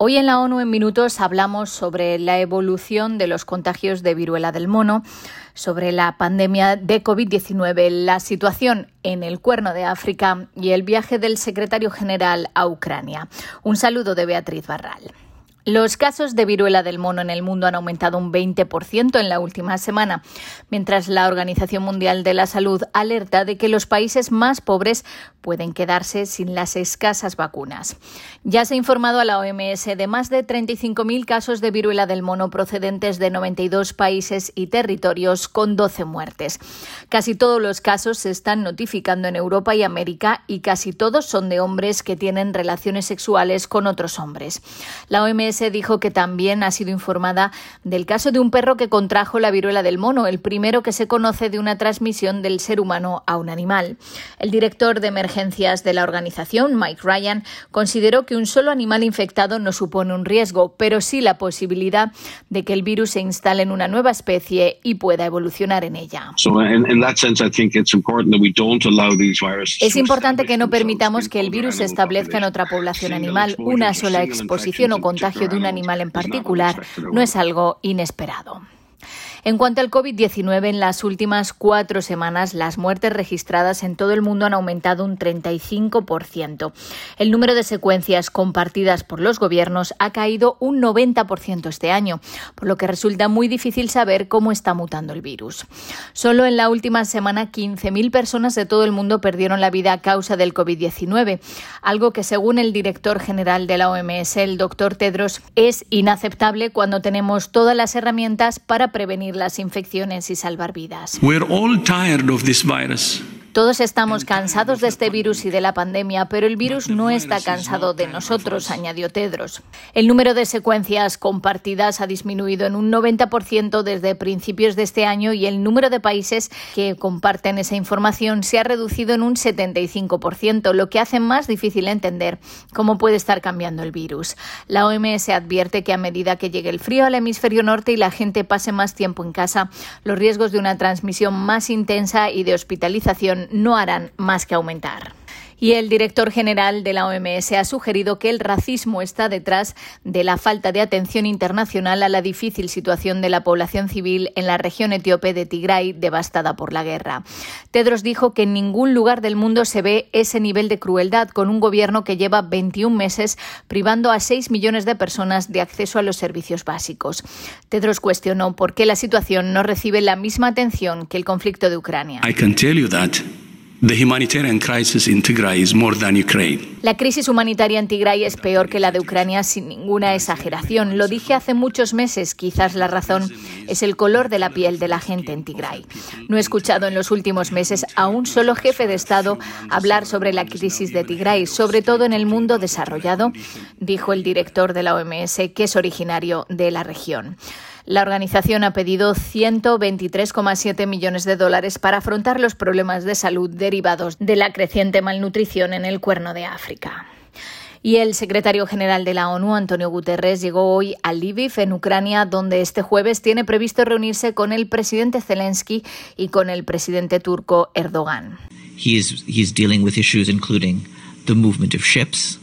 Hoy en la ONU en minutos hablamos sobre la evolución de los contagios de viruela del mono, sobre la pandemia de COVID-19, la situación en el Cuerno de África y el viaje del secretario general a Ucrania. Un saludo de Beatriz Barral. Los casos de viruela del mono en el mundo han aumentado un 20% en la última semana, mientras la Organización Mundial de la Salud alerta de que los países más pobres pueden quedarse sin las escasas vacunas. Ya se ha informado a la OMS de más de 35.000 casos de viruela del mono procedentes de 92 países y territorios con 12 muertes. Casi todos los casos se están notificando en Europa y América y casi todos son de hombres que tienen relaciones sexuales con otros hombres. La OMS dijo que también ha sido informada del caso de un perro que contrajo la viruela del mono, el primero que se conoce de una transmisión del ser humano a un animal. El director de emergencias de la organización, Mike Ryan, consideró que un solo animal infectado no supone un riesgo, pero sí la posibilidad de que el virus se instale en una nueva especie y pueda evolucionar en ella. Es importante que no permitamos que el virus se establezca en otra población animal. Una sola exposición o contagio de un animal en particular no es algo inesperado. En cuanto al COVID-19, en las últimas cuatro semanas las muertes registradas en todo el mundo han aumentado un 35%. El número de secuencias compartidas por los gobiernos ha caído un 90% este año, por lo que resulta muy difícil saber cómo está mutando el virus. Solo en la última semana 15.000 personas de todo el mundo perdieron la vida a causa del COVID-19, algo que según el director general de la OMS, el doctor Tedros, es inaceptable cuando tenemos todas las herramientas para prevenir las infecciones y salvar vidas. Todos estamos cansados de este virus y de la pandemia, pero el virus no está cansado de nosotros, añadió Tedros. El número de secuencias compartidas ha disminuido en un 90% desde principios de este año y el número de países que comparten esa información se ha reducido en un 75%, lo que hace más difícil entender cómo puede estar cambiando el virus. La OMS advierte que a medida que llegue el frío al hemisferio norte y la gente pase más tiempo en casa, los riesgos de una transmisión más intensa y de hospitalización no harán más que aumentar. Y el director general de la OMS ha sugerido que el racismo está detrás de la falta de atención internacional a la difícil situación de la población civil en la región etíope de Tigray, devastada por la guerra. Tedros dijo que en ningún lugar del mundo se ve ese nivel de crueldad con un gobierno que lleva 21 meses privando a 6 millones de personas de acceso a los servicios básicos. Tedros cuestionó por qué la situación no recibe la misma atención que el conflicto de Ucrania. La crisis humanitaria en Tigray es peor que la de Ucrania sin ninguna exageración. Lo dije hace muchos meses, quizás la razón es el color de la piel de la gente en Tigray. No he escuchado en los últimos meses a un solo jefe de Estado hablar sobre la crisis de Tigray, sobre todo en el mundo desarrollado, dijo el director de la OMS, que es originario de la región. La organización ha pedido 123,7 millones de dólares para afrontar los problemas de salud derivados de la creciente malnutrición en el cuerno de África. Y el secretario general de la ONU, Antonio Guterres, llegó hoy a Lviv, en Ucrania, donde este jueves tiene previsto reunirse con el presidente Zelensky y con el presidente turco Erdogan. He is, dealing with issues including the movement of ships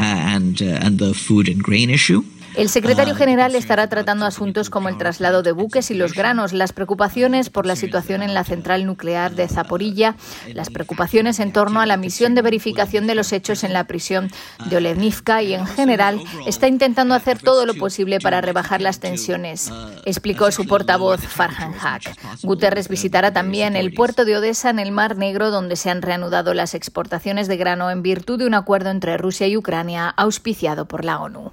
uh, uh, and the food and grain issue. El secretario general estará tratando asuntos como el traslado de buques y los granos, las preocupaciones por la situación en la central nuclear de Zaporilla, las preocupaciones en torno a la misión de verificación de los hechos en la prisión de Olenivka y, en general, está intentando hacer todo lo posible para rebajar las tensiones, explicó su portavoz Farhan Haq. Guterres visitará también el puerto de Odessa en el Mar Negro, donde se han reanudado las exportaciones de grano en virtud de un acuerdo entre Rusia y Ucrania auspiciado por la ONU.